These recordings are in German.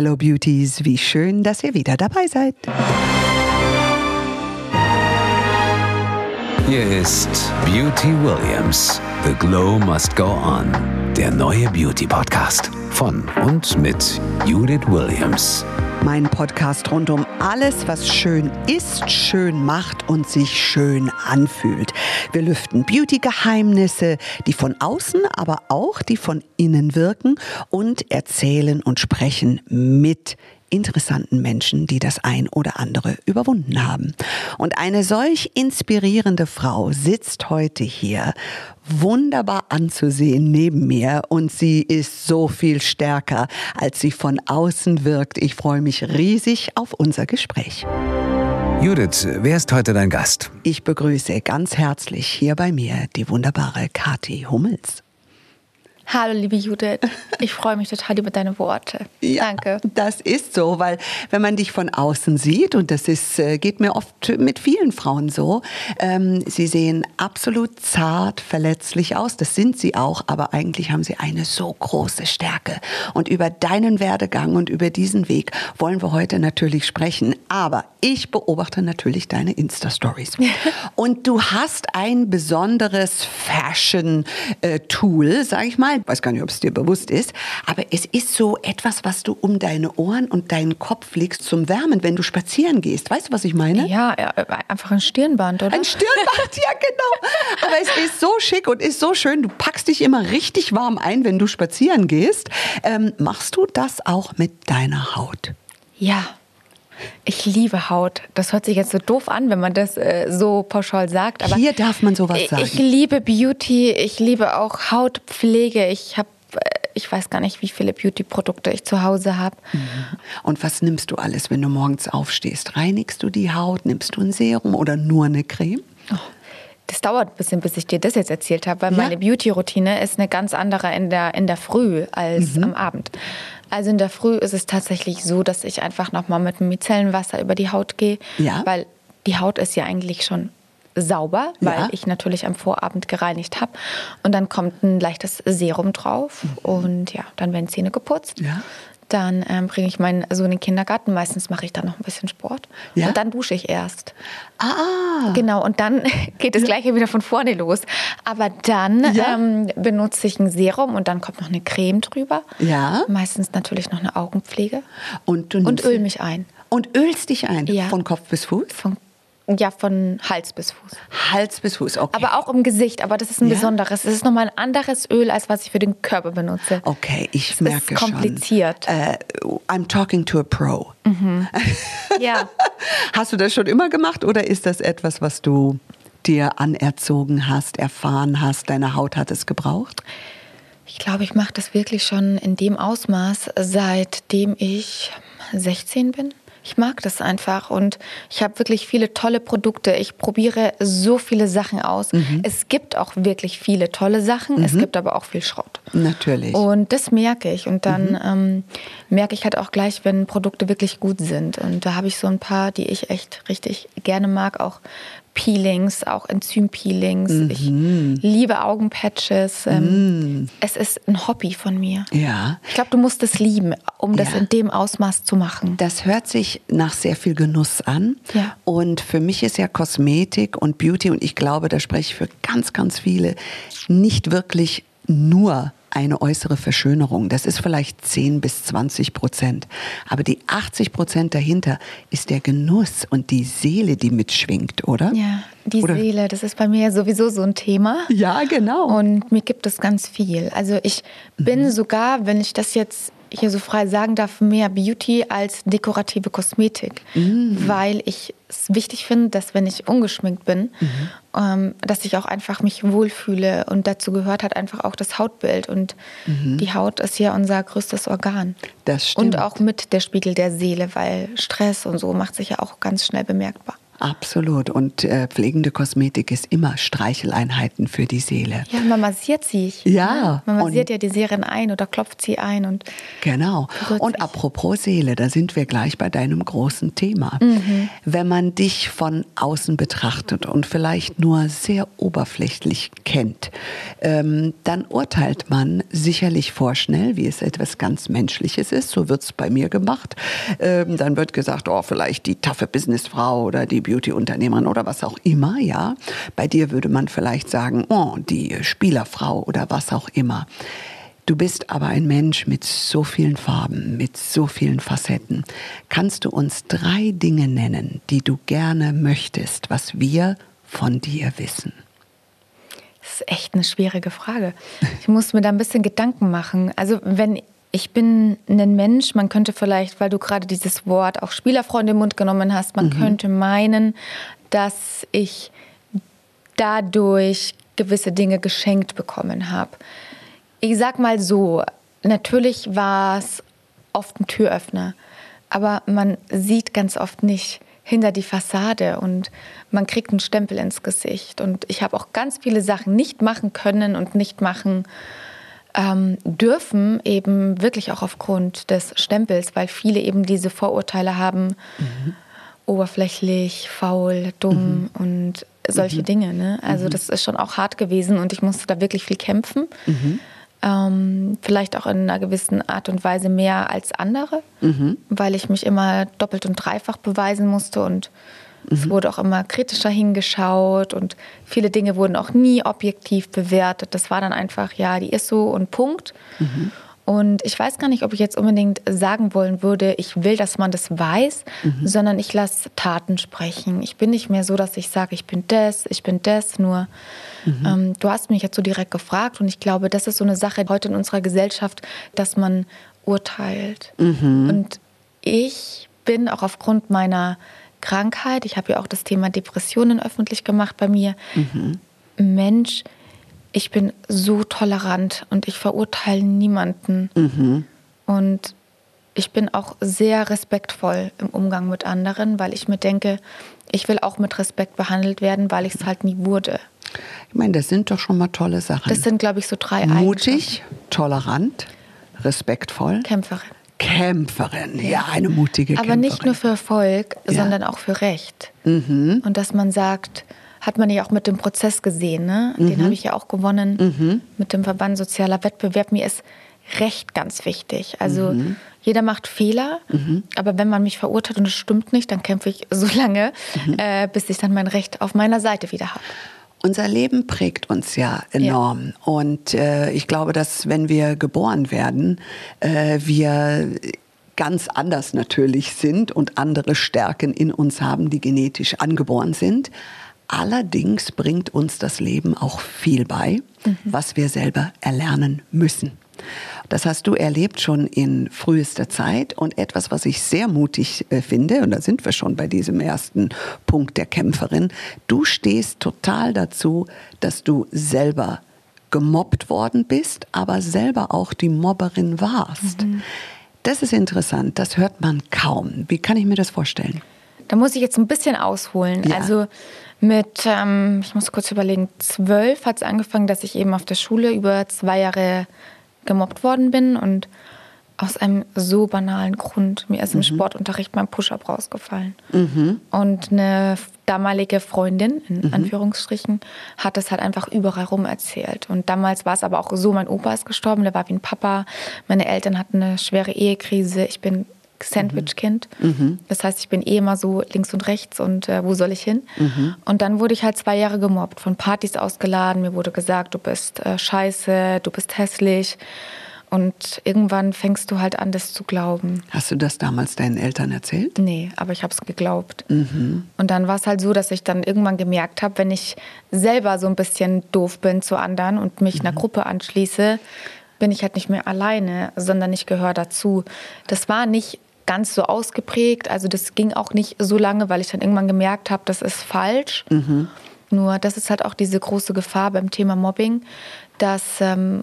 Hello Beauties, wie schön, dass ihr wieder dabei seid. Hier ist Beauty Williams. The Glow Must Go On. Der neue Beauty Podcast von und mit Judith Williams. Mein Podcast rund um alles, was schön ist, schön macht und sich schön anfühlt. Wir lüften Beauty-Geheimnisse, die von außen, aber auch die von innen wirken und erzählen und sprechen mit interessanten Menschen, die das ein oder andere überwunden haben. Und eine solch inspirierende Frau sitzt heute hier, wunderbar anzusehen neben mir und sie ist so viel stärker, als sie von außen wirkt. Ich freue mich riesig auf unser Gespräch. Judith, wer ist heute dein Gast? Ich begrüße ganz herzlich hier bei mir die wunderbare Kathi Hummels. Hallo, liebe Judith. Ich freue mich total über deine Worte. Ja, Danke. Das ist so, weil wenn man dich von außen sieht, und das ist, äh, geht mir oft mit vielen Frauen so, ähm, sie sehen absolut zart, verletzlich aus. Das sind sie auch, aber eigentlich haben sie eine so große Stärke. Und über deinen Werdegang und über diesen Weg wollen wir heute natürlich sprechen. Aber ich beobachte natürlich deine Insta-Stories. und du hast ein besonderes Fashion-Tool, sag ich mal. Ich weiß gar nicht, ob es dir bewusst ist. Aber es ist so etwas, was du um deine Ohren und deinen Kopf legst zum Wärmen, wenn du spazieren gehst. Weißt du, was ich meine? Ja, ja, einfach ein Stirnband, oder? Ein Stirnband, ja genau. Aber es ist so schick und ist so schön. Du packst dich immer richtig warm ein, wenn du spazieren gehst. Ähm, machst du das auch mit deiner Haut? Ja. Ich liebe Haut. Das hört sich jetzt so doof an, wenn man das äh, so pauschal sagt. Aber Hier darf man sowas sagen. Ich liebe Beauty. Ich liebe auch Hautpflege. Ich habe ich weiß gar nicht, wie viele Beauty-Produkte ich zu Hause habe. Und was nimmst du alles, wenn du morgens aufstehst? Reinigst du die Haut? Nimmst du ein Serum oder nur eine Creme? Oh, das dauert ein bisschen, bis ich dir das jetzt erzählt habe, weil Ja. meine Beauty-Routine ist eine ganz andere in der, in der Früh als Mhm. am Abend. Also in der Früh ist es tatsächlich so, dass ich einfach nochmal mit Micellenwasser über die Haut gehe, Ja. weil die Haut ist ja eigentlich schon sauber, weil Ja. ich natürlich am Vorabend gereinigt habe. Und dann kommt ein leichtes Serum drauf und ja, dann werden Zähne geputzt. Mhm. Ja. Dann ähm, bringe ich meinen Sohn in den Kindergarten. Meistens mache ich dann noch ein bisschen Sport. Ja. Und dann dusche ich erst. Ah, Genau, und dann geht das gleiche wieder von vorne los. Aber dann Ja. ähm, benutze ich ein Serum und dann kommt noch eine Creme drüber. Ja. Meistens natürlich noch eine Augenpflege. und Und öl mich ein. Und ölst dich ein? Ja. Von Kopf bis Fuß? Von, ja, von Hals bis Fuß. Hals bis Fuß, okay. Aber auch im Gesicht. Aber das ist ein Ja? besonderes. Es ist nochmal ein anderes Öl, als was ich für den Körper benutze. Okay, ich Es merke ist kompliziert. schon. Äh, I'm talking to a pro. Ja. Hast du das schon immer gemacht oder ist das etwas, was du dir anerzogen hast, erfahren hast, deine Haut hat es gebraucht? Ich glaube, ich mache das wirklich schon in dem Ausmaß, seitdem ich 16 bin. Ich mag das einfach und ich habe wirklich viele tolle Produkte. Ich probiere so viele Sachen aus. Es gibt auch wirklich viele tolle Sachen, es gibt aber auch viel Schrott. Natürlich. Und das merke ich. Und dann ähm, merke ich halt auch gleich, wenn Produkte wirklich gut sind. Und da habe ich so ein paar, die ich echt richtig gerne mag. Auch Peelings, auch Enzympeelings. Ich liebe Augenpatches. Ähm, Es ist ein Hobby von mir. ja. Ich glaube, du musst es lieben, um das Ja. in dem Ausmaß zu machen. Das hört sich nach sehr viel Genuss an. Ja. Und für mich ist ja Kosmetik und Beauty, und ich glaube, da spreche ich für ganz, ganz viele, nicht wirklich nur eine äußere Verschönerung. Das ist vielleicht 10 bis 20 Prozent. Aber die 80 Prozent dahinter ist der Genuss und die Seele, die mitschwingt, oder? Ja, die Oder- Seele, das ist bei mir sowieso so ein Thema. Ja, genau. Und mir gibt es ganz viel. Also ich bin Mhm. sogar, wenn ich das jetzt hier so frei sagen darf, mehr Beauty als dekorative Kosmetik. Mhm. Weil ich es wichtig finde, dass wenn ich ungeschminkt bin, Mhm. ähm, dass ich auch einfach mich wohlfühle. Und dazu gehört halt einfach auch das Hautbild. Und die Haut ist ja unser größtes Organ. Mhm. Das stimmt. Und auch mit der Spiegel der Seele, weil Stress und so macht sich ja auch ganz schnell bemerkbar. Absolut. Und äh, pflegende Kosmetik ist immer Streicheleinheiten für die Seele. Ja, man massiert sich. Ja. Man massiert ja die Serien ein oder klopft sie ein. Und genau. Und sich. apropos Seele, da sind wir gleich bei deinem großen Thema. Mhm. Wenn man dich von außen betrachtet und vielleicht nur sehr oberflächlich kennt, ähm, dann urteilt man sicherlich vorschnell, wie es etwas ganz Menschliches ist. So wird es bei mir gemacht. Ähm, dann wird gesagt, oh, vielleicht die taffe Businessfrau oder die Beauty-Unternehmerin oder was auch immer, ja. Bei dir würde man vielleicht sagen, oh, die Spielerfrau oder was auch immer. Du bist aber ein Mensch mit so vielen Farben, mit so vielen Facetten. Kannst du uns drei Dinge nennen, die du gerne möchtest, was wir von dir wissen? Das ist echt eine schwierige Frage. Ich muss mir da ein bisschen Gedanken machen. Also wenn ich bin ein Mensch, man könnte vielleicht, weil du gerade dieses Wort auch Spielerfreund im Mund genommen hast, man mhm. könnte meinen, dass ich dadurch gewisse Dinge geschenkt bekommen habe. Ich sag mal so, natürlich war es oft ein Türöffner, aber man sieht ganz oft nicht hinter die Fassade und man kriegt einen Stempel ins Gesicht. Und ich habe auch ganz viele Sachen nicht machen können und nicht machen ähm, dürfen, eben wirklich auch aufgrund des Stempels, weil viele eben diese Vorurteile haben, mhm. oberflächlich, faul, dumm mhm. und solche mhm. Dinge. Ne? Also mhm. das ist schon auch hart gewesen und ich musste da wirklich viel kämpfen. Mhm. Ähm, vielleicht auch in einer gewissen Art und Weise mehr als andere, mhm. weil ich mich immer doppelt und dreifach beweisen musste und es wurde auch immer kritischer hingeschaut und viele Dinge wurden auch nie objektiv bewertet. Das war dann einfach, ja, die ist so und Punkt. Mhm. Und ich weiß gar nicht, ob ich jetzt unbedingt sagen wollen würde, ich will, dass man das weiß, mhm. sondern ich lasse Taten sprechen. Ich bin nicht mehr so, dass ich sage, ich bin das, ich bin das, nur mhm. ähm, du hast mich jetzt so direkt gefragt und ich glaube, das ist so eine Sache heute in unserer Gesellschaft, dass man urteilt. Mhm. Und ich bin auch aufgrund meiner Krankheit, ich habe ja auch das Thema Depressionen öffentlich gemacht bei mir. Mhm. Mensch, ich bin so tolerant und ich verurteile niemanden. Mhm. Und ich bin auch sehr respektvoll im Umgang mit anderen, weil ich mir denke, ich will auch mit Respekt behandelt werden, weil ich es halt nie wurde. Ich meine, das sind doch schon mal tolle Sachen. Das sind, glaube ich, so drei Mutig, tolerant, respektvoll. Kämpferin. Kämpferin, ja, eine mutige Aber Kämpferin. nicht nur für Erfolg, ja. sondern auch für Recht. Mhm. Und dass man sagt, hat man ja auch mit dem Prozess gesehen, ne? den mhm. habe ich ja auch gewonnen mhm. mit dem Verband Sozialer Wettbewerb. Mir ist Recht ganz wichtig. Also mhm. jeder macht Fehler, mhm. aber wenn man mich verurteilt und es stimmt nicht, dann kämpfe ich so lange, mhm. äh, bis ich dann mein Recht auf meiner Seite wieder habe. Unser Leben prägt uns ja enorm. Ja. Und äh, ich glaube, dass wenn wir geboren werden, äh, wir ganz anders natürlich sind und andere Stärken in uns haben, die genetisch angeboren sind. Allerdings bringt uns das Leben auch viel bei, mhm. was wir selber erlernen müssen. Das hast du erlebt schon in frühester Zeit und etwas, was ich sehr mutig äh, finde, und da sind wir schon bei diesem ersten Punkt der Kämpferin, du stehst total dazu, dass du selber gemobbt worden bist, aber selber auch die Mobberin warst. Mhm. Das ist interessant, das hört man kaum. Wie kann ich mir das vorstellen? Da muss ich jetzt ein bisschen ausholen. Ja. Also mit, ähm, ich muss kurz überlegen, zwölf hat es angefangen, dass ich eben auf der Schule über zwei Jahre gemobbt worden bin und aus einem so banalen Grund. Mir ist im mhm. Sportunterricht mein Push-Up rausgefallen. Mhm. Und eine damalige Freundin, in mhm. Anführungsstrichen, hat das halt einfach überall rum erzählt. Und damals war es aber auch so, mein Opa ist gestorben, der war wie ein Papa. Meine Eltern hatten eine schwere Ehekrise. Ich bin Sandwich-Kind. Mhm. Das heißt, ich bin eh immer so links und rechts und äh, wo soll ich hin? Mhm. Und dann wurde ich halt zwei Jahre gemobbt, von Partys ausgeladen. Mir wurde gesagt, du bist äh, scheiße, du bist hässlich. Und irgendwann fängst du halt an, das zu glauben. Hast du das damals deinen Eltern erzählt? Nee, aber ich habe es geglaubt. Mhm. Und dann war es halt so, dass ich dann irgendwann gemerkt habe, wenn ich selber so ein bisschen doof bin zu anderen und mich einer mhm. Gruppe anschließe, bin ich halt nicht mehr alleine, sondern ich gehöre dazu. Das war nicht ganz so ausgeprägt. Also das ging auch nicht so lange, weil ich dann irgendwann gemerkt habe, das ist falsch. Mhm. Nur das ist halt auch diese große Gefahr beim Thema Mobbing, dass ähm,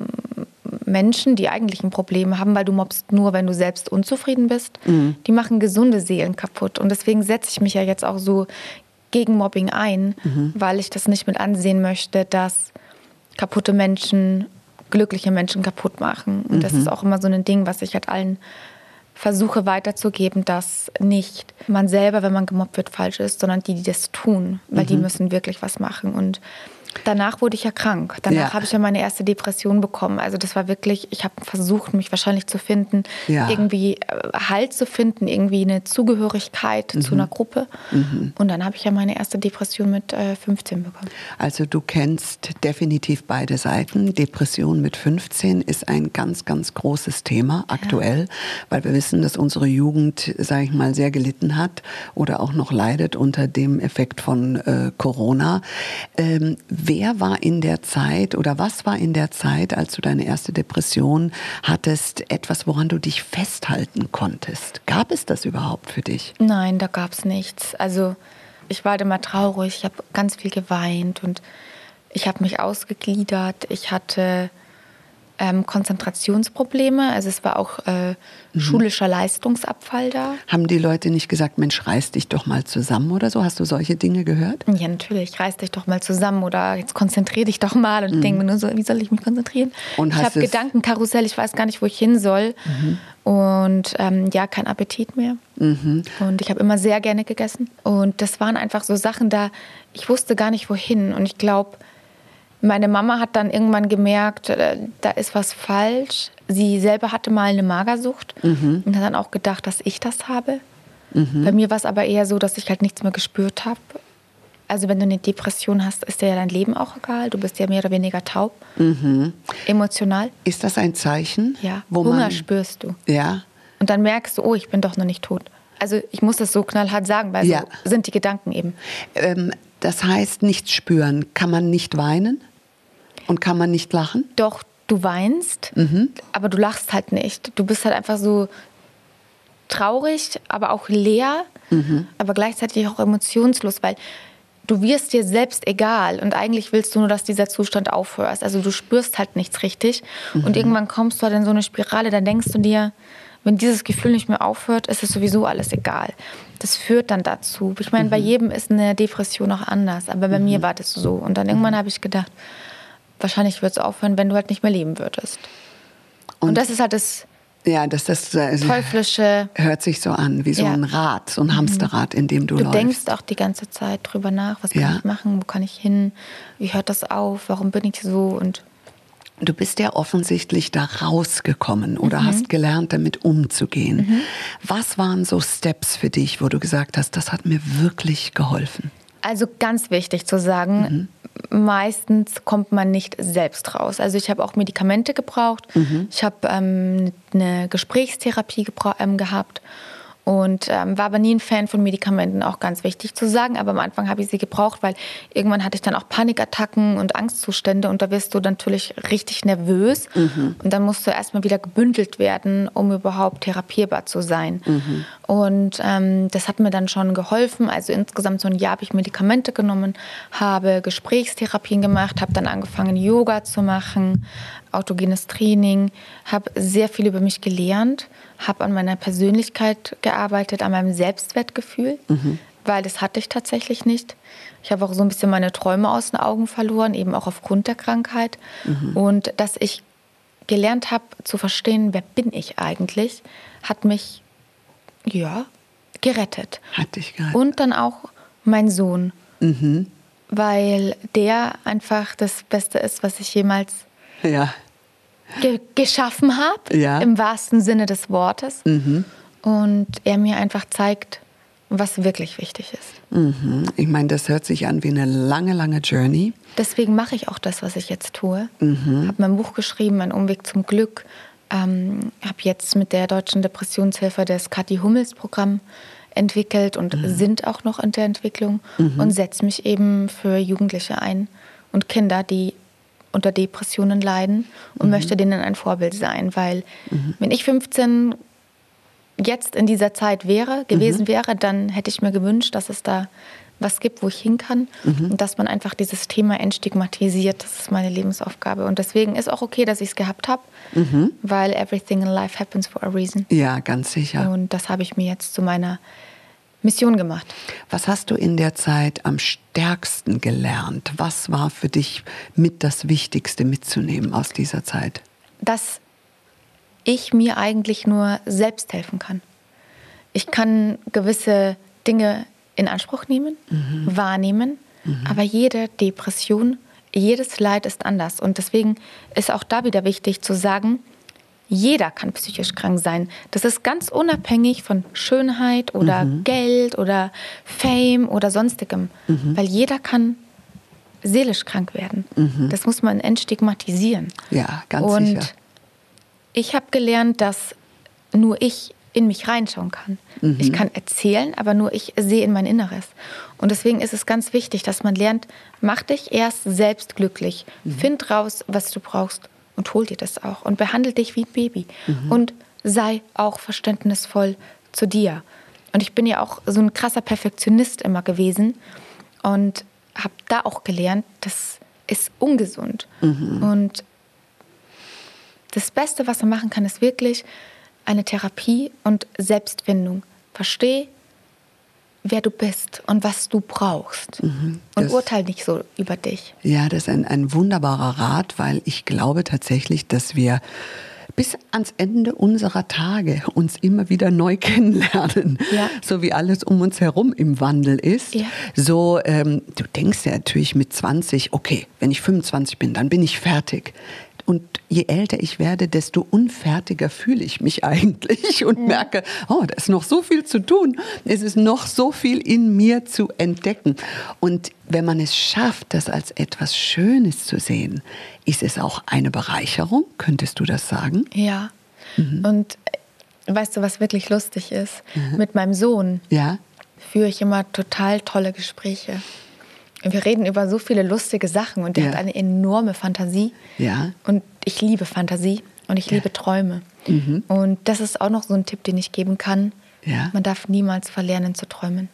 Menschen, die eigentlich ein Problem haben, weil du mobst nur, wenn du selbst unzufrieden bist, mhm. die machen gesunde Seelen kaputt. Und deswegen setze ich mich ja jetzt auch so gegen Mobbing ein, weil ich das nicht mit ansehen möchte, dass kaputte Menschen glückliche Menschen kaputt machen. Und das ist auch immer so ein Ding, was ich halt allen versuche weiterzugeben, dass nicht man selber, wenn man gemobbt wird, falsch ist, sondern die, die das tun, weil die müssen wirklich was machen. Und danach wurde ich ja krank. Danach Ja. habe ich ja meine erste Depression bekommen. Also das war wirklich, ich habe versucht, mich wahrscheinlich zu finden, Ja. irgendwie äh, Halt zu finden, irgendwie eine Zugehörigkeit Mhm. zu einer Gruppe. Und dann habe ich ja meine erste Depression mit äh, 15 bekommen. Also du kennst definitiv beide Seiten. Depression mit 15 ist ein ganz, ganz großes Thema aktuell, weil wir wissen, dass unsere Jugend, sage ich mal, sehr gelitten hat oder auch noch leidet unter dem Effekt von äh, Corona. Ähm, wer war in der Zeit oder was war in der Zeit, als du deine erste Depression hattest, etwas, woran du dich festhalten konntest? Gab es das überhaupt für dich? Nein, da gab es nichts. Also ich war halt immer traurig, ich habe ganz viel geweint und ich habe mich ausgegliedert. Ich hatte ähm, Konzentrationsprobleme, also es war auch äh, schulischer Leistungsabfall da. Haben die Leute nicht gesagt, Mensch, reiß dich doch mal zusammen oder so? Hast du solche Dinge gehört? Ja, natürlich, reiß dich doch mal zusammen oder jetzt konzentrier dich doch mal und ich denke mir nur so, wie soll ich mich konzentrieren? Mhm. Und ich habe Mhm. Gedankenkarussell, ich weiß gar nicht, wo ich hin soll. Und ähm, ja, kein Appetit mehr. Mhm. Und ich habe immer sehr gerne gegessen. Und das waren einfach so Sachen da, ich wusste gar nicht wohin. Und ich glaube, meine Mama hat dann irgendwann gemerkt, äh, da ist was falsch. Sie selber hatte mal eine Magersucht Mhm. und hat dann auch gedacht, dass ich das habe. Bei mir war es aber eher so, dass ich halt nichts mehr gespürt habe. Also wenn du eine Depression hast, ist dir ja dein Leben auch egal. Du bist ja mehr oder weniger taub. Emotional. Ist das ein Zeichen, Ja. Mhm. wo Hunger man spürst du. ja Und dann merkst du, oh, ich bin doch noch nicht tot. Also ich muss das so knallhart sagen, weil Ja. so sind die Gedanken eben. ähm, das heißt nichts spüren. Kann man nicht weinen und kann man nicht lachen? Doch, du weinst, Mhm. aber du lachst halt nicht. Du bist halt einfach so traurig, aber auch leer, Mhm. aber gleichzeitig auch emotionslos, weil du wirst dir selbst egal und eigentlich willst du nur, dass dieser Zustand aufhört. Also du spürst halt nichts richtig Mhm. und irgendwann kommst du halt in so eine Spirale, dann denkst du dir, wenn dieses Gefühl nicht mehr aufhört, ist es sowieso alles egal. Das führt dann dazu. Ich meine, Mhm. bei jedem ist eine Depression auch anders, aber bei mir war das so. Und dann irgendwann habe ich gedacht, wahrscheinlich wird es aufhören, wenn du halt nicht mehr leben würdest. Und, das ist halt das Ja, das, das äh, teuflische. hört sich so an, wie so Ja. Mhm. ein Rad, so ein Hamsterrad, in dem du, Du läufst. denkst auch die ganze Zeit drüber nach, was kann Ja. ich machen, wo kann ich hin, wie hört das auf, warum bin ich so und Du bist ja offensichtlich da rausgekommen Mhm. oder hast gelernt, damit umzugehen. Was waren so Steps für dich, wo du gesagt hast, das hat mir wirklich geholfen? Also ganz wichtig zu sagen, meistens kommt man nicht selbst raus. Also ich habe auch Medikamente gebraucht. Ich habe ähm, eine Gesprächstherapie ähm, gehabt und ähm, war aber nie ein Fan von Medikamenten, auch ganz wichtig zu sagen. Aber am Anfang habe ich sie gebraucht, weil irgendwann hatte ich dann auch Panikattacken und Angstzustände und da wirst du natürlich richtig nervös und dann musst du erstmal wieder gebündelt werden, um überhaupt therapierbar zu sein. Und ähm, das hat mir dann schon geholfen. Also insgesamt so ein Jahr habe ich Medikamente genommen, habe Gesprächstherapien gemacht, habe dann angefangen Yoga zu machen, autogenes Training, habe sehr viel über mich gelernt, habe an meiner Persönlichkeit gearbeitet, an meinem Selbstwertgefühl, weil das hatte ich tatsächlich nicht. Ich habe auch so ein bisschen meine Träume aus den Augen verloren, eben auch aufgrund der Krankheit. Und dass ich gelernt habe zu verstehen, wer bin ich eigentlich, hat mich ja gerettet. Hatte ich gerade. Und dann auch mein Sohn, Mhm. weil der einfach das Beste ist, was ich jemals Ja. Ge geschaffen habe, Ja. im wahrsten Sinne des Wortes. Mhm. Und er mir einfach zeigt, was wirklich wichtig ist. Mhm. Ich meine, das hört sich an wie eine lange, lange Journey. Deswegen mache ich auch das, was ich jetzt tue. Mhm. Habe mein Buch geschrieben, Ein Umweg zum Glück. Ähm, habe jetzt mit der Deutschen Depressionshilfe das Kathi Hummels Programm entwickelt und Mhm. sind auch noch in der Entwicklung und setze mich eben für Jugendliche ein und Kinder, die unter Depressionen leiden und möchte denen ein Vorbild sein, weil wenn ich 15 jetzt in dieser Zeit wäre, gewesen wäre, dann hätte ich mir gewünscht, dass es da was gibt, wo ich hin kann und dass man einfach dieses Thema entstigmatisiert. Das ist meine Lebensaufgabe. Und deswegen ist auch okay, dass ich es gehabt habe, weil everything in life happens for a reason. Ja, ganz sicher. Und das habe ich mir jetzt zu meiner Mission gemacht. Was hast du in der Zeit am stärksten gelernt? Was war für dich mit das Wichtigste mitzunehmen aus dieser Zeit? Dass ich mir eigentlich nur selbst helfen kann. Ich kann gewisse Dinge in Anspruch nehmen, mhm. wahrnehmen, mhm. aber jede Depression, jedes Leid ist anders. Und deswegen ist auch da wieder wichtig zu sagen, jeder kann psychisch krank sein. Das ist ganz unabhängig von Schönheit oder mhm. Geld oder Fame oder sonstigem. Mhm. Weil jeder kann seelisch krank werden. Mhm. Das muss man entstigmatisieren. Ja, ganz Und sicher. Ich habe gelernt, dass nur ich in mich reinschauen kann. Mhm. Ich kann erzählen, aber nur ich sehe in mein Inneres. Und deswegen ist es ganz wichtig, dass man lernt, mach dich erst selbst glücklich. Mhm. Find raus, was du brauchst und hol dir das auch. Und behandle dich wie ein Baby. Mhm. Und sei auch verständnisvoll zu dir. Und ich bin ja auch so ein krasser Perfektionist immer gewesen und habe da auch gelernt, das ist ungesund. Mhm. Und das Beste, was man machen kann, ist wirklich eine Therapie und Selbstfindung. Versteh, wer du bist und was du brauchst. Mhm, und urteil nicht so über dich. Ja, das ist ein, ein wunderbarer Rat, weil ich glaube tatsächlich, dass wir bis ans Ende unserer Tage uns immer wieder neu kennenlernen. Ja. So wie alles um uns herum im Wandel ist. Ja. So, ähm, du denkst ja natürlich mit 20, okay, wenn ich 25 bin, dann bin ich fertig. Und je älter ich werde, desto unfertiger fühle ich mich eigentlich und mhm. merke, oh, da ist noch so viel zu tun. Es ist noch so viel in mir zu entdecken. Und wenn man es schafft, das als etwas Schönes zu sehen, ist es auch eine Bereicherung. Könntest du das sagen? Ja. Mhm. Und äh, weißt du, was wirklich lustig ist? Mhm. Mit meinem Sohn ja? führe ich immer total tolle Gespräche. Wir reden über so viele lustige Sachen und der ja. hat eine enorme Fantasie. Ja. Und ich liebe Fantasie und ich ja. liebe Träume. Mhm. Und das ist auch noch so ein Tipp, den ich geben kann. Ja. Man darf niemals verlernen zu träumen.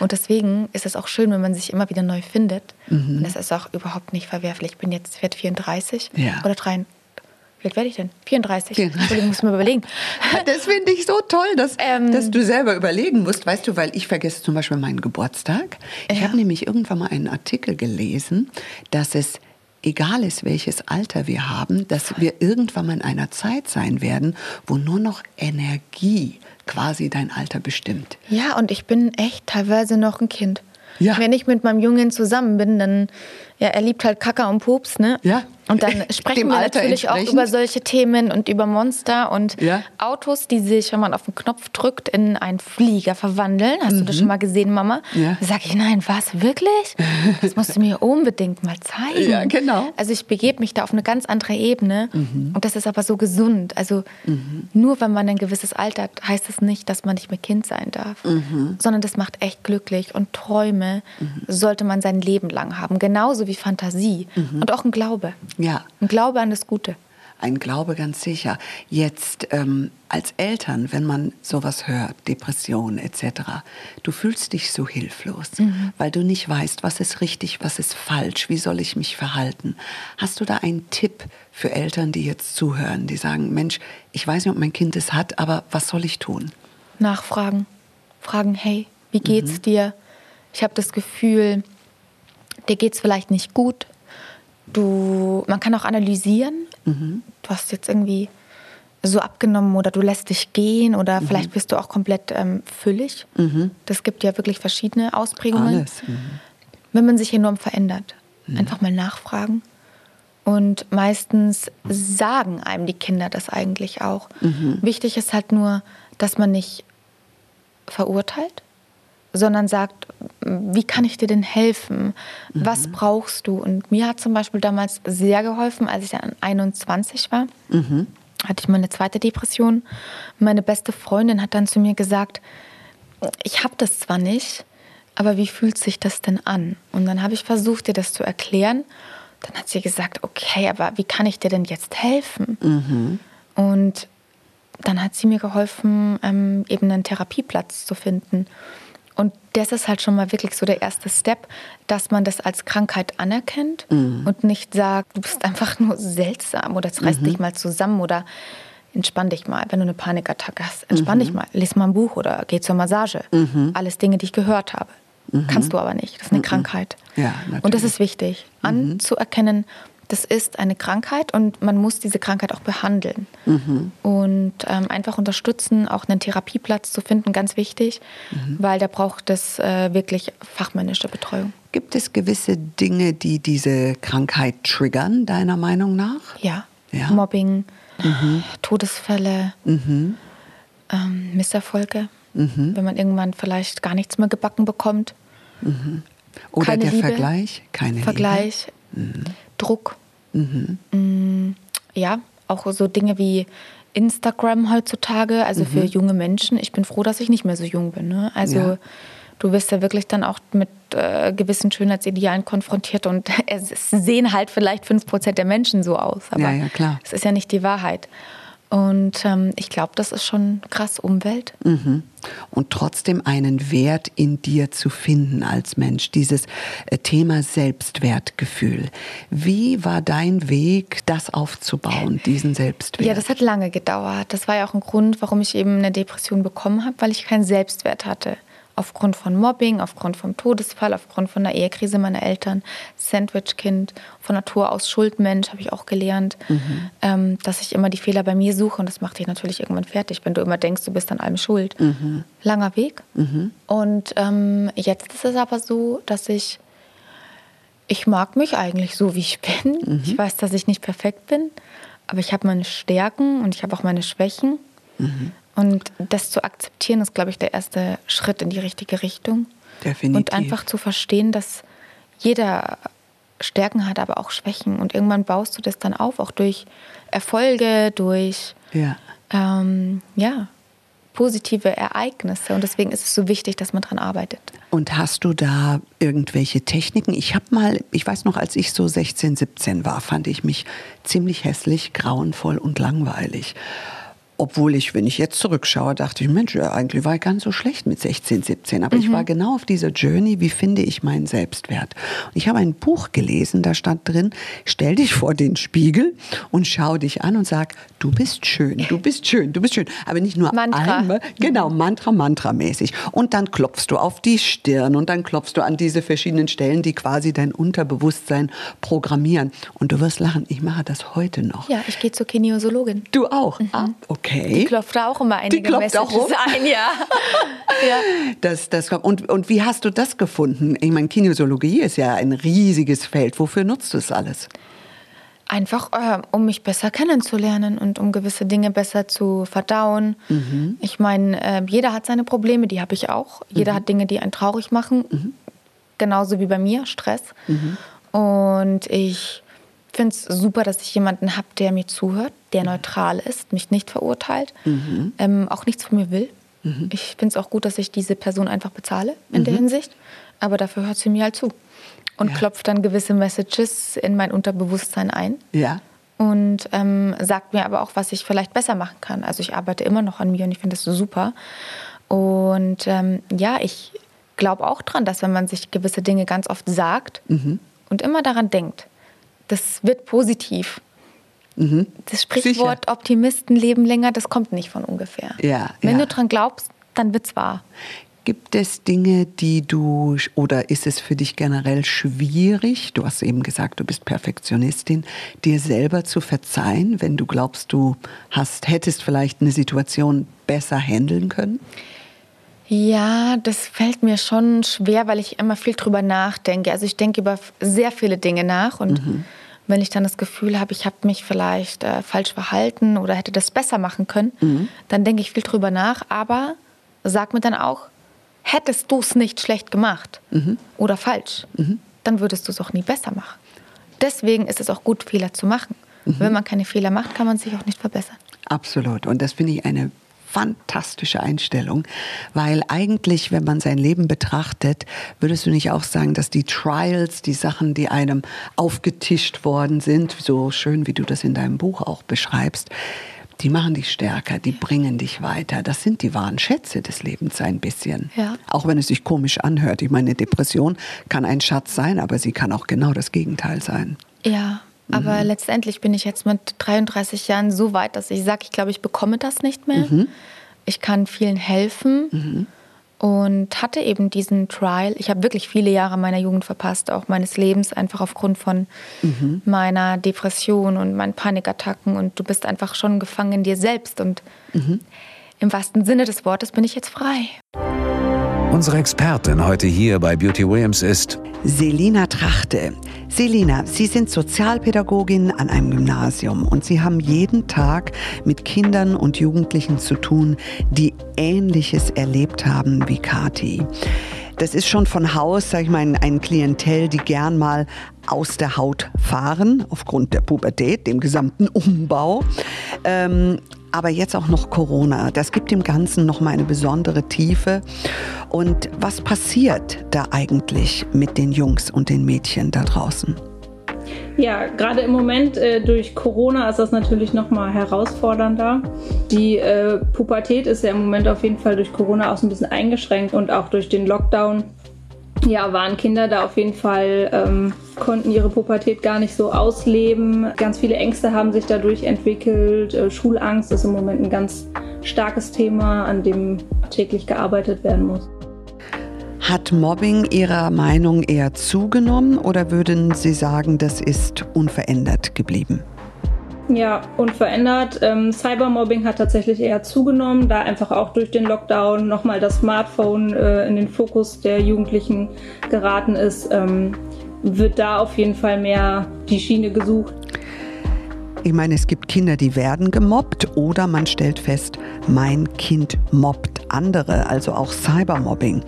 Und deswegen ist es auch schön, wenn man sich immer wieder neu findet. Mhm. Und das ist auch überhaupt nicht verwerflich. Ich bin jetzt, werde 34 ja. oder 33. Wie alt werde ich denn? 34. 34. Entschuldigung, muss mir überlegen. Das finde ich so toll, dass, ähm, dass du selber überlegen musst. Weißt du, weil ich vergesse zum Beispiel meinen Geburtstag. Ich ja. habe nämlich irgendwann mal einen Artikel gelesen, dass es egal ist, welches Alter wir haben, dass wir irgendwann mal in einer Zeit sein werden, wo nur noch Energie quasi dein Alter bestimmt. Ja, und ich bin echt teilweise noch ein Kind. Ja. Wenn ich mit meinem Jungen zusammen bin, dann ja, er liebt halt Kacker und Pups, ne? Ja. Und dann sprechen wir natürlich auch über solche Themen und über Monster und ja. Autos, die sich, wenn man auf den Knopf drückt, in einen Flieger verwandeln. Hast mhm. du das mhm. schon mal gesehen, Mama? Ja. Da sage ich, nein, was, wirklich? Das musst du mir unbedingt mal zeigen. Ja, genau. Also ich begebe mich da auf eine ganz andere Ebene mhm. und das ist aber so gesund. Also mhm. nur wenn man ein gewisses Alter hat, heißt das nicht, dass man nicht mehr Kind sein darf, mhm. sondern das macht echt glücklich und Träume mhm. sollte man sein Leben lang haben. Genauso wie wie Fantasie mhm. und auch ein Glaube. Ja. Ein Glaube an das Gute. Ein Glaube ganz sicher. Jetzt ähm, als Eltern, wenn man sowas hört, Depression etc., du fühlst dich so hilflos, mhm. weil du nicht weißt, was ist richtig, was ist falsch, wie soll ich mich verhalten. Hast du da einen Tipp für Eltern, die jetzt zuhören, die sagen, Mensch, ich weiß nicht, ob mein Kind es hat, aber was soll ich tun? Nachfragen. Fragen, hey, wie geht's mhm. dir? Ich habe das Gefühl, dir geht es vielleicht nicht gut. Du, man kann auch analysieren. Mhm. Du hast jetzt irgendwie so abgenommen oder du lässt dich gehen oder mhm. vielleicht bist du auch komplett ähm, füllig. Mhm. Das gibt ja wirklich verschiedene Ausprägungen. Mhm. Wenn man sich enorm verändert, mhm. einfach mal nachfragen. Und meistens sagen einem die Kinder das eigentlich auch. Mhm. Wichtig ist halt nur, dass man nicht verurteilt, sondern sagt, wie kann ich dir denn helfen? Was mhm. brauchst du? Und mir hat zum Beispiel damals sehr geholfen, als ich dann 21 war, mhm. hatte ich meine zweite Depression. Meine beste Freundin hat dann zu mir gesagt, ich habe das zwar nicht, aber wie fühlt sich das denn an? Und dann habe ich versucht, dir das zu erklären. Dann hat sie gesagt, okay, aber wie kann ich dir denn jetzt helfen? Mhm. Und dann hat sie mir geholfen, ähm, eben einen Therapieplatz zu finden. Und das ist halt schon mal wirklich so der erste Step, dass man das als Krankheit anerkennt mhm. und nicht sagt, du bist einfach nur seltsam oder jetzt reißt mhm. dich mal zusammen oder entspann dich mal. Wenn du eine Panikattacke hast, entspann dich mal. Lies mal ein Buch oder geh zur Massage. Alles Dinge, die ich gehört habe. Kannst du aber nicht. Das ist eine Krankheit. Ja, und das ist wichtig, anzuerkennen, das ist eine Krankheit und man muss diese Krankheit auch behandeln. Und ähm, einfach unterstützen, auch einen Therapieplatz zu finden, ganz wichtig, weil da braucht es äh, wirklich fachmännische Betreuung. Gibt es gewisse Dinge, die diese Krankheit triggern, deiner Meinung nach? Ja. Ja. Mobbing, Todesfälle, ähm, Misserfolge, wenn man irgendwann vielleicht gar nichts mehr gebacken bekommt. Oder Keine der Liebe. Vergleich? Keine Vergleich, Druck. Mm, Ja, auch so Dinge wie Instagram heutzutage, also für junge Menschen. Ich bin froh, dass ich nicht mehr so jung bin. Ne? Also Ja. du wirst ja wirklich dann auch mit äh, gewissen Schönheitsidealen konfrontiert und es es sehen halt vielleicht 5% der Menschen so aus. Aber Ja, ja, klar. es ist ja nicht die Wahrheit. Und ähm, ich glaube, das ist schon krass Umwelt. Mhm. Und trotzdem einen Wert in dir zu finden als Mensch, dieses äh, Thema Selbstwertgefühl. Wie war dein Weg, das aufzubauen, diesen Selbstwert? Ja, das hat lange gedauert. Das war ja auch ein Grund, warum ich eben eine Depression bekommen habe, weil ich keinen Selbstwert hatte. Aufgrund von Mobbing, aufgrund vom Todesfall, aufgrund von der Ehekrise meiner Eltern, Sandwich-Kind, von Natur aus Schuldmensch, habe ich auch gelernt, ähm, dass ich immer die Fehler bei mir suche und das macht dich natürlich irgendwann fertig, wenn du immer denkst, du bist an allem schuld. Langer Weg. Und ähm, jetzt ist es aber so, dass ich ich mag mich eigentlich so, wie ich bin. Ich weiß, dass ich nicht perfekt bin, aber ich habe meine Stärken und ich habe auch meine Schwächen. Und das zu akzeptieren, ist, glaube ich, der erste Schritt in die richtige Richtung. Definitiv. Und einfach zu verstehen, dass jeder Stärken hat, aber auch Schwächen. Und irgendwann baust du das dann auf, auch durch Erfolge, durch Ja. ähm, ja, positive Ereignisse. Und deswegen ist es so wichtig, dass man daran arbeitet. Und hast du da irgendwelche Techniken? Ich habe mal, ich weiß noch, als ich so 16, 17 war, fand ich mich ziemlich hässlich, grauenvoll und langweilig. Obwohl ich, wenn ich jetzt zurückschaue, dachte ich, Mensch, eigentlich war ich gar nicht so schlecht mit 16, 17. Aber ich war genau auf dieser Journey, wie finde ich meinen Selbstwert. Und ich habe ein Buch gelesen, da stand drin, stell dich vor den Spiegel und schau dich an und sag, du bist schön, du bist schön, du bist schön. Aber nicht nur Mantra. einmal, genau, Mantra, Mantra-mäßig. Und dann klopfst du auf die Stirn und dann klopfst du an diese verschiedenen Stellen, die quasi dein Unterbewusstsein programmieren. Und du wirst lachen, ich mache das heute noch. Ja, ich gehe zur Kinesiologin. Du auch? Ah, okay. Die klopft da auch immer einige Die klopft auch Messages rum? ein, ja. ja. Das, das, kommt. und, und wie hast du das gefunden? Ich meine, Kinesiologie ist ja ein riesiges Feld. Wofür nutzt du es alles? Einfach, äh, um mich besser kennenzulernen und um gewisse Dinge besser zu verdauen. Mhm. Ich meine, äh, jeder hat seine Probleme, die habe ich auch. Jeder hat Dinge, die einen traurig machen. Mhm. Genauso wie bei mir, Stress. Und ich finde es super, dass ich jemanden habe, der mir zuhört, der neutral ist, mich nicht verurteilt, ähm, auch nichts von mir will. Ich finde es auch gut, dass ich diese Person einfach bezahle in der Hinsicht. Aber dafür hört sie mir halt zu. Und Ja. klopft dann gewisse Messages in mein Unterbewusstsein ein Ja. und ähm, sagt mir aber auch, was ich vielleicht besser machen kann. Also ich arbeite immer noch an mir und ich finde das so super. Und ähm, ja, ich glaube auch dran, dass wenn man sich gewisse Dinge ganz oft sagt und immer daran denkt, das wird positiv. Das Sprichwort Optimisten leben länger, das kommt nicht von ungefähr. Ja, Wenn ja. du dran glaubst, dann wird's wahr. Gibt es Dinge, die du oder ist es für dich generell schwierig, du hast eben gesagt, du bist Perfektionistin, dir selber zu verzeihen, wenn du glaubst, du hast, hättest vielleicht eine Situation besser handeln können? Ja, das fällt mir schon schwer, weil ich immer viel drüber nachdenke. Also ich denke über sehr viele Dinge nach und wenn ich dann das Gefühl habe, ich habe mich vielleicht äh, falsch verhalten oder hätte das besser machen können, dann denke ich viel drüber nach, aber sag mir dann auch, hättest du es nicht schlecht gemacht oder falsch, dann würdest du es auch nie besser machen. Deswegen ist es auch gut, Fehler zu machen. Wenn man keine Fehler macht, kann man sich auch nicht verbessern. Absolut. Und das finde ich eine fantastische Einstellung, weil eigentlich, wenn man sein Leben betrachtet, würdest du nicht auch sagen, dass die Trials, die Sachen, die einem aufgetischt worden sind, so schön wie du das in deinem Buch auch beschreibst, die machen dich stärker, die bringen dich weiter. Das sind die wahren Schätze des Lebens ein bisschen. Ja. Auch wenn es sich komisch anhört. Ich meine, eine Depression kann ein Schatz sein, aber sie kann auch genau das Gegenteil sein. Ja, Aber mhm. letztendlich bin ich jetzt mit 33 Jahren so weit, dass ich sage, ich glaube, ich bekomme das nicht mehr. Mhm. Ich kann vielen helfen. Mhm und hatte eben diesen Trial. Ich habe wirklich viele Jahre meiner Jugend verpasst, auch meines Lebens, einfach aufgrund von mhm. meiner Depression und meinen Panikattacken. Und du bist einfach schon gefangen in dir selbst. Und mhm. im wahrsten Sinne des Wortes bin ich jetzt frei. Unsere Expertin heute hier bei Beauty Williams ist Selina Trachte. Selina, Sie sind Sozialpädagogin an einem Gymnasium und Sie haben jeden Tag mit Kindern und Jugendlichen zu tun, die Ähnliches erlebt haben wie Kati. Das ist schon von Haus, sag ich mal, ein Klientel, die gern mal aus der Haut fahren, aufgrund der Pubertät, dem gesamten Umbau. Ähm, aber jetzt auch noch Corona. Das gibt dem Ganzen noch mal eine besondere Tiefe. Und was passiert da eigentlich mit den Jungs und den Mädchen da draußen? Ja, gerade im Moment äh, durch Corona ist das natürlich noch mal herausfordernder. Die äh, Pubertät ist ja im Moment auf jeden Fall durch Corona auch so ein bisschen eingeschränkt und auch durch den Lockdown ja, waren Kinder da auf jeden Fall, ähm, konnten ihre Pubertät gar nicht so ausleben. Ganz viele Ängste haben sich dadurch entwickelt. Äh, Schulangst ist im Moment ein ganz starkes Thema, an dem täglich gearbeitet werden muss. Hat Mobbing Ihrer Meinung eher zugenommen oder würden Sie sagen, das ist unverändert geblieben? Ja, unverändert. Ähm, Cybermobbing hat tatsächlich eher zugenommen, da einfach auch durch den Lockdown nochmal das Smartphone äh, in den Fokus der Jugendlichen geraten ist, ähm, wird da auf jeden Fall mehr die Schiene gesucht. Ich meine, es gibt Kinder, die werden gemobbt oder man stellt fest, mein Kind mobbt andere, also auch Cybermobbing.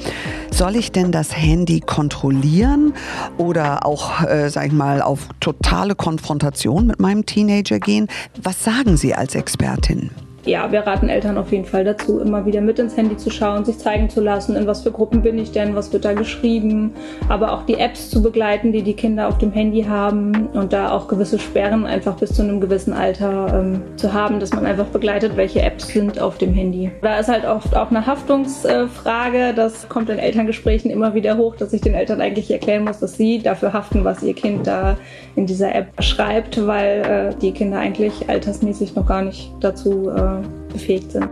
Soll ich denn das Handy kontrollieren oder auch, äh, sag ich mal, auf totale Konfrontation mit meinem Teenager gehen? Was sagen Sie als Expertin? Ja, wir raten Eltern auf jeden Fall dazu, immer wieder mit ins Handy zu schauen, sich zeigen zu lassen, in was für Gruppen bin ich denn, was wird da geschrieben, aber auch die Apps zu begleiten, die die Kinder auf dem Handy haben und da auch gewisse Sperren einfach bis zu einem gewissen Alter ähm, zu haben, dass man einfach begleitet, welche Apps sind auf dem Handy. Da ist halt oft auch eine Haftungsfrage, das kommt in Elterngesprächen immer wieder hoch, dass ich den Eltern eigentlich erklären muss, dass sie dafür haften, was ihr Kind da in dieser App schreibt, weil äh, die Kinder eigentlich altersmäßig noch gar nicht dazu äh, befähigt sind.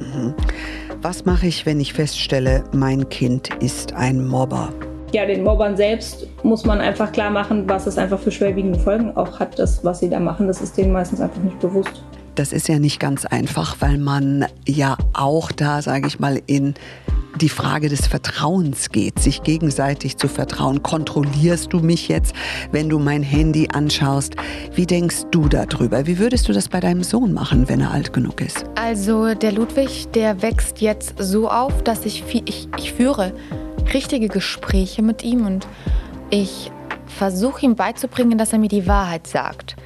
Mhm. Was mache ich, wenn ich feststelle, mein Kind ist ein Mobber? Ja, den Mobbern selbst muss man einfach klar machen, was es einfach für schwerwiegende Folgen auch hat, das, was sie da machen. Das ist denen meistens einfach nicht bewusst. Das ist ja nicht ganz einfach, weil man ja auch da, sage ich mal, in die Frage des Vertrauens geht, sich gegenseitig zu vertrauen. Kontrollierst du mich jetzt, wenn du mein Handy anschaust? Wie denkst du darüber? Wie würdest du das bei deinem Sohn machen, wenn er alt genug ist? Also der Ludwig, der wächst jetzt so auf, dass ich, ich, ich führe richtige Gespräche mit ihm und ich versuche ihm beizubringen, dass er mir die Wahrheit sagt.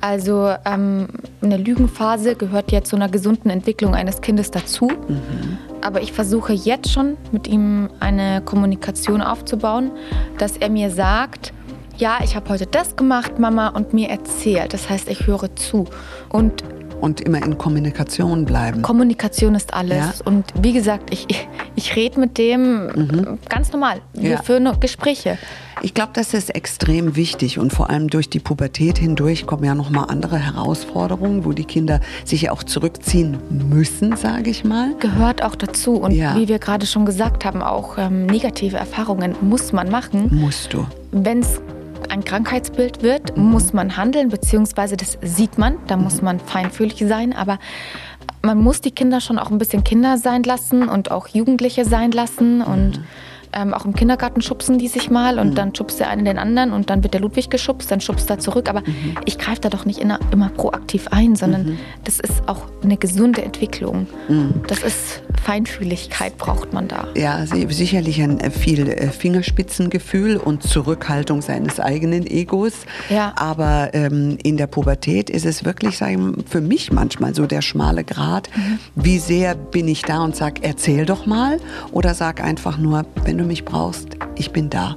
Also ähm, eine Lügenphase gehört jetzt zu einer gesunden Entwicklung eines Kindes dazu. Mhm. Aber ich versuche jetzt schon mit ihm eine Kommunikation aufzubauen, dass er mir sagt, ja, ich habe heute das gemacht, Mama, und mir erzählt. Das heißt, ich höre zu. Und und immer in Kommunikation bleiben. Kommunikation ist alles. Ja. Und wie gesagt, ich, ich, ich rede mit dem mhm. ganz normal. Wir ja. führen Gespräche. Ich glaube, das ist extrem wichtig und vor allem durch die Pubertät hindurch kommen ja noch mal andere Herausforderungen, wo die Kinder sich ja auch zurückziehen müssen, sage ich mal. Gehört auch dazu und ja. wie wir gerade schon gesagt haben, auch ähm, negative Erfahrungen muss man machen. Musst du. Wenn es ein Krankheitsbild wird, muss man handeln, beziehungsweise das sieht man, da muss man feinfühlig sein, aber man muss die Kinder schon auch ein bisschen Kinder sein lassen und auch Jugendliche sein lassen. Und mhm. Ähm, auch im Kindergarten schubsen die sich mal und mhm. dann schubst der eine den anderen und dann wird der Ludwig geschubst, dann schubst er zurück. Aber mhm. ich greife da doch nicht immer, immer proaktiv ein, sondern mhm. das ist auch eine gesunde Entwicklung. Mhm. Das ist Feinfühligkeit braucht man da. Ja, sicherlich ein äh, viel äh, Fingerspitzengefühl und Zurückhaltung seines eigenen Egos. Ja. Aber ähm, in der Pubertät ist es wirklich, sagen für mich manchmal so der schmale Grat. Mhm. Wie sehr bin ich da und sag, erzähl doch mal oder sag einfach nur, wenn du mich brauchst, ich bin da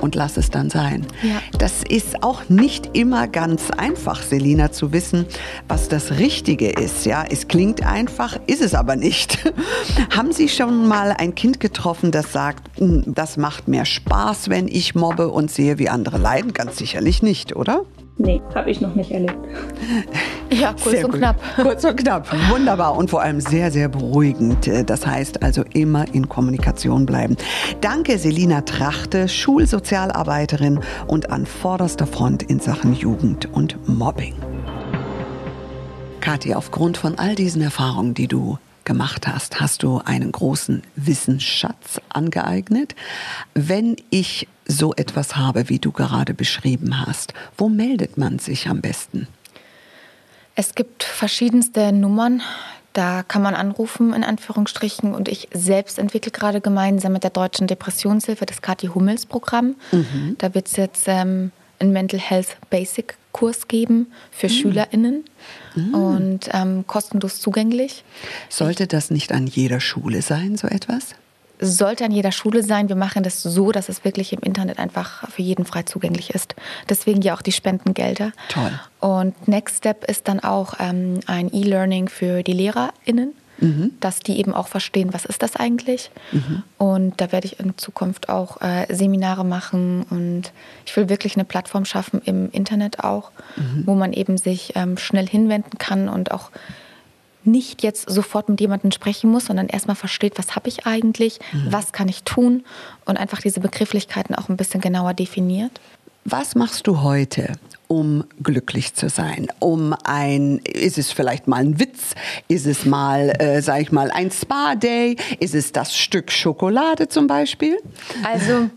und lass es dann sein. Ja. Das ist auch nicht immer ganz einfach, Selina, zu wissen, was das Richtige ist. Ja, es klingt einfach, ist es aber nicht. Haben Sie schon mal ein Kind getroffen, das sagt, hm, das macht mehr Spaß, wenn ich mobbe und sehe, wie andere leiden? Ganz sicherlich nicht, oder? Nee, habe ich noch nicht erlebt. Ja, kurz Sehr und gut. knapp. Kurz und knapp. Wunderbar und vor allem sehr, sehr beruhigend. Das heißt also immer in Kommunikation bleiben. Danke, Selina Trachte, Schulsozialarbeiterin und an vorderster Front in Sachen Jugend und Mobbing. Kathi, aufgrund von all diesen Erfahrungen, die du gemacht hast, hast du einen großen Wissensschatz angeeignet. Wenn ich so etwas habe, wie du gerade beschrieben hast, wo meldet man sich am besten? Es gibt verschiedenste Nummern. Da kann man anrufen, in Anführungsstrichen. Und ich selbst entwickle gerade gemeinsam mit der Deutschen Depressionshilfe das Kathi Hummels Programm. Da wird es jetzt ähm, einen Mental Health Basic Kurs geben für SchülerInnen und ähm, kostenlos zugänglich. Sollte das nicht an jeder Schule sein, so etwas? sollte an jeder Schule sein. Wir machen das so, dass es wirklich im Internet einfach für jeden frei zugänglich ist. Deswegen ja auch die Spendengelder. Toll. Und Next Step ist dann auch ähm, ein E-Learning für die LehrerInnen, dass die eben auch verstehen, was ist das eigentlich. Und da werde ich in Zukunft auch äh, Seminare machen und ich will wirklich eine Plattform schaffen im Internet auch, wo man eben sich ähm, schnell hinwenden kann und auch nicht jetzt sofort mit jemandem sprechen muss, sondern erstmal versteht, was habe ich eigentlich, was kann ich tun und einfach diese Begrifflichkeiten auch ein bisschen genauer definiert. Was machst du heute, um glücklich zu sein? Um ein, ist es vielleicht mal ein Witz? Ist es mal, äh, sag ich mal, ein Spa-Day? Ist es das Stück Schokolade zum Beispiel? Also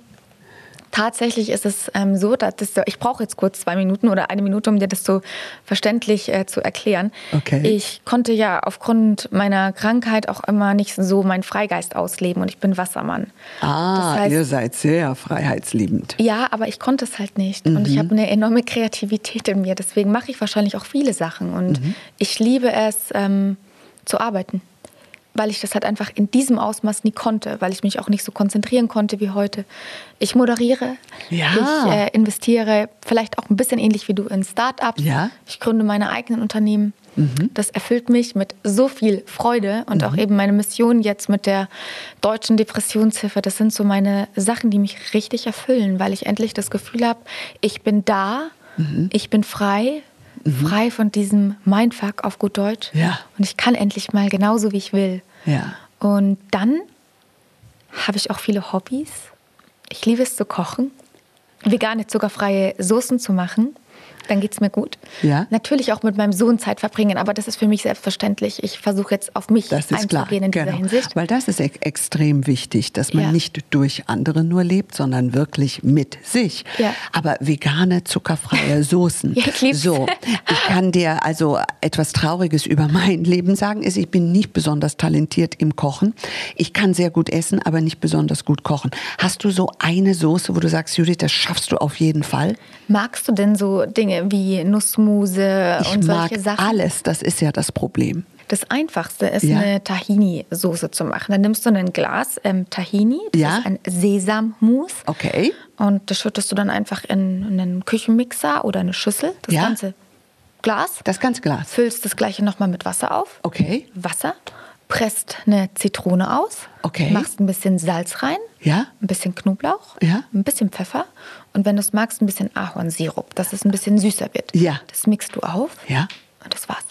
tatsächlich ist es ähm, so, dass das, ich brauche jetzt kurz zwei Minuten oder eine Minute, um dir das so verständlich äh, zu erklären. Okay. Ich konnte ja aufgrund meiner Krankheit auch immer nicht so meinen Freigeist ausleben und ich bin Wassermann. Ah, Das heißt- ihr seid sehr freiheitsliebend. Ja, aber ich konnte es halt nicht. Und ich habe eine enorme Kreativität in mir. Deswegen mache ich wahrscheinlich auch viele Sachen. Und ich liebe es, ähm, zu arbeiten. Weil ich das halt einfach in diesem Ausmaß nie konnte, weil ich mich auch nicht so konzentrieren konnte wie heute. Ich moderiere, Ja. ich äh, investiere vielleicht auch ein bisschen ähnlich wie du in Startups. Ja. Ich gründe meine eigenen Unternehmen. Das erfüllt mich mit so viel Freude und auch eben meine Mission jetzt mit der Deutschen Depressionshilfe. Das sind so meine Sachen, die mich richtig erfüllen, weil ich endlich das Gefühl habe, ich bin da, ich bin frei, frei von diesem Mindfuck auf gut Deutsch. Ja. Und ich kann endlich mal genauso, wie ich will. Ja. Und dann habe ich auch viele Hobbys. Ich liebe es zu kochen, vegane, zuckerfreie Soßen zu machen. Dann geht es mir gut. Ja. Natürlich auch mit meinem Sohn Zeit verbringen, aber das ist für mich selbstverständlich. Ich versuche jetzt auf mich Das ist klar. einzugehen in dieser Genau. Hinsicht. Weil das ist e extrem wichtig, dass man Ja. nicht durch andere nur lebt, sondern wirklich mit sich. Ja. Aber vegane, zuckerfreie Soßen. Ja, ich lieb's. So, ich kann dir also etwas Trauriges über mein Leben sagen, ist, ich bin nicht besonders talentiert im Kochen. Ich kann sehr gut essen, aber nicht besonders gut kochen. Hast du so eine Soße, wo du sagst, Judith, das schaffst du auf jeden Fall? Magst du denn so Dinge wie Nussmuse Ich und mag solche Sachen? alles, das ist ja das Problem. Das Einfachste ist Ja. eine Tahini-Soße zu machen. Dann nimmst du ein Glas ähm, Tahini, das Ja. ist ein Sesammus. Okay. Und das schüttest du dann einfach in, in einen Küchenmixer oder eine Schüssel, das Ja. ganze Glas. Das ganze Glas. Füllst das gleiche nochmal mit Wasser auf. Okay. Wasser, presst eine Zitrone aus, Okay. machst ein bisschen Salz rein, Ja. ein bisschen Knoblauch, Ja. ein bisschen Pfeffer und wenn du es magst, ein bisschen Ahornsirup, dass es ein bisschen süßer wird. Ja. Das mixt du auf Ja. und das war's.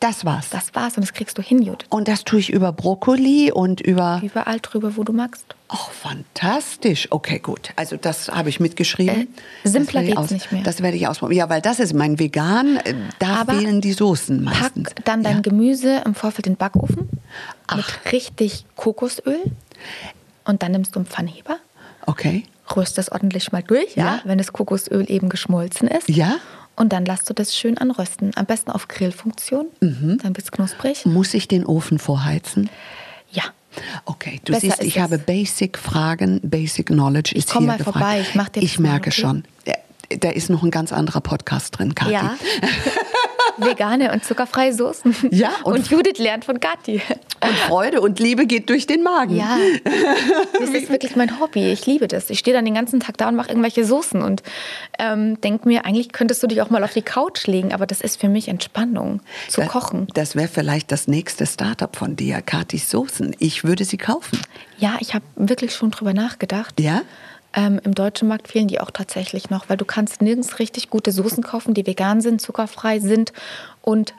Das war's. Das war's und das kriegst du hin, Judith. Und das tue ich über Brokkoli und über. Überall drüber, wo du magst. Oh, fantastisch. Okay, gut. Also das habe ich mitgeschrieben. Äh, simpler Das werde ich geht's nicht mehr. Das werde ich ausprobieren. Ja, weil das ist mein Vegan. äh, Da Aber fehlen die Soßen meistens. Pack dann dein ja. Gemüse im Vorfeld in den Backofen Ach. mit richtig Kokosöl und dann nimmst du einen Pfannheber, Okay. rührst das ordentlich mal durch, ja. Ja. wenn das Kokosöl eben geschmolzen ist. Ja. Und dann lässt du das schön anrösten. Am besten auf Grillfunktion, Mhm. dann wird es knusprig. Muss ich den Ofen vorheizen? Ja. Okay, du Besser siehst, ist ich habe Basic Fragen, Basic Knowledge ist komm hier mal gefragt. vorbei, ich mach dir Ich merke okay? schon. Da ist noch ein ganz anderer Podcast drin, Kathi. Ja. Vegane und zuckerfreie Soßen. Ja, und- Und, Judith lernt von Kathi. Und Freude und Liebe geht durch den Magen. Ja, das ist wirklich mein Hobby. Ich liebe das. Ich stehe dann den ganzen Tag da und mache irgendwelche Soßen und ähm, denke mir, eigentlich könntest du dich auch mal auf die Couch legen, aber das ist für mich Entspannung, zu Da- kochen. Das wäre vielleicht das nächste Startup von dir, Kathis Soßen. Ich würde sie kaufen. Ja, ich habe wirklich schon drüber nachgedacht. Ja? Ähm, Im deutschen Markt fehlen die auch tatsächlich noch, weil du kannst nirgends richtig gute Soßen kaufen, die vegan sind, zuckerfrei sind und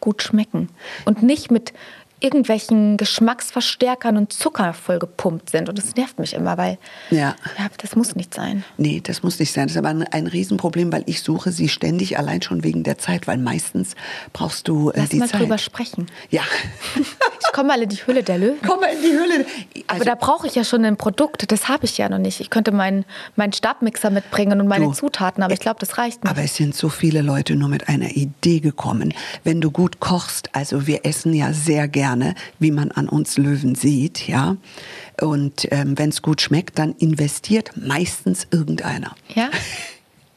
gut schmecken. Und nicht mit irgendwelchen Geschmacksverstärkern und Zucker vollgepumpt sind. Und das nervt mich immer, weil Ja. ja, das muss nicht sein. Nee, das muss nicht sein. Das ist aber ein, ein Riesenproblem, weil ich suche sie ständig allein schon wegen der Zeit, weil meistens brauchst du äh, Lass die mal Zeit. drüber sprechen. Ja. Ich komme mal in die Hülle der Löwen. Komm mal in die Hülle. Aber Also, da brauche ich ja schon ein Produkt. Das habe ich ja noch nicht. Ich könnte meinen, meinen Stabmixer mitbringen und meine Du, Zutaten, aber ich glaube, das reicht nicht. aber es sind so viele Leute nur mit einer Idee gekommen. Wenn du gut kochst, also wir essen ja sehr gerne, wie man an uns Löwen sieht, ja. Und ähm, wenn es gut schmeckt, dann investiert meistens irgendeiner. ja?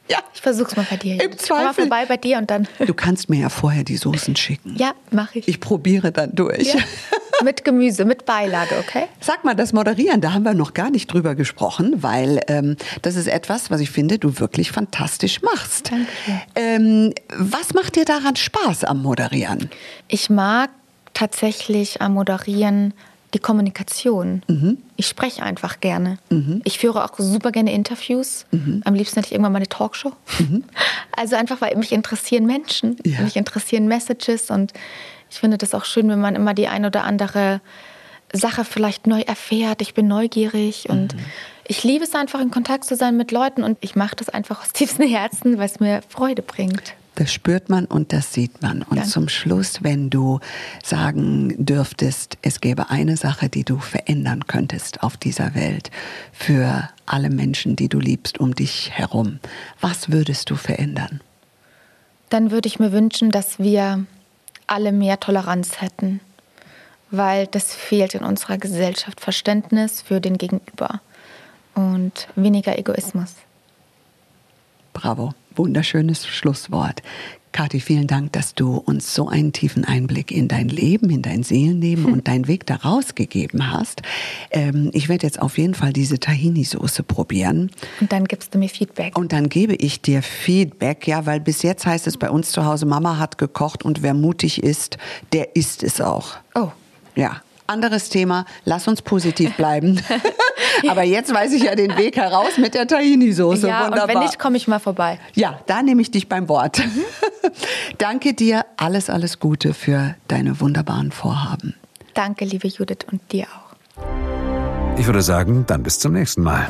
Ja. Ich versuch's mal bei dir. Im. Ich komm mal Zweifel. vorbei bei dir und dann. Du kannst mir ja vorher die Soßen schicken. Ja, mache ich. Ich probiere dann durch. Ja. mit Gemüse, mit Beilage, okay? Sag mal, das Moderieren, da haben wir noch gar nicht drüber gesprochen, weil ähm, das ist etwas, was ich finde, du wirklich fantastisch machst. Dankeschön. Ähm, was macht dir daran Spaß am Moderieren? Ich mag tatsächlich am Moderieren die Kommunikation. Mhm. Ich spreche einfach gerne. Ich führe auch super gerne Interviews. Mhm. Am liebsten hätte ich irgendwann mal eine Talkshow. Also einfach, weil mich interessieren Menschen, Ja. mich interessieren Messages und ich finde das auch schön, wenn man immer die ein oder andere Sache vielleicht neu erfährt. Ich bin neugierig und Mhm. ich liebe es einfach, in Kontakt zu sein mit Leuten und ich mache das einfach aus tiefstem Herzen, weil es mir Freude bringt. Das spürt man und das sieht man. Und Danke. zum Schluss, wenn du sagen dürftest, es gäbe eine Sache, die du verändern könntest auf dieser Welt für alle Menschen, die du liebst um dich herum, was würdest du verändern? Dann würde ich mir wünschen, dass wir alle mehr Toleranz hätten, weil das fehlt in unserer Gesellschaft. Verständnis für den Gegenüber und weniger Egoismus. Bravo, wunderschönes Schlusswort. Kathi, vielen Dank, dass du uns so einen tiefen Einblick in dein Leben, in dein Seelenleben und deinen Weg daraus gegeben hast. Ähm, ich werde jetzt auf jeden Fall diese Tahini-Soße probieren. Und dann gibst du mir Feedback. Und dann gebe ich dir Feedback, ja, weil bis jetzt heißt es bei uns zu Hause, Mama hat gekocht und wer mutig ist, der isst es auch. Oh. Ja, anderes Thema, lass uns positiv bleiben. Aber jetzt weiß ich ja den Weg heraus mit der Tahini-Soße. ja, Wunderbar. und wenn nicht, komme ich mal vorbei. Ja, da nehme ich dich beim Wort. Danke dir, alles, alles Gute für deine wunderbaren Vorhaben. Danke, liebe Judith, und dir auch. Ich würde sagen, dann bis zum nächsten Mal.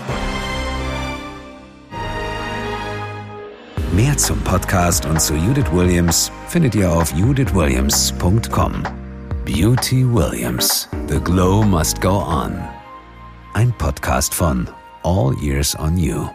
Mehr zum Podcast und zu Judith Williams findet ihr auf judithwilliams.com. Beauty Williams. The Glow Must Go On. Ein Podcast von All Years on You.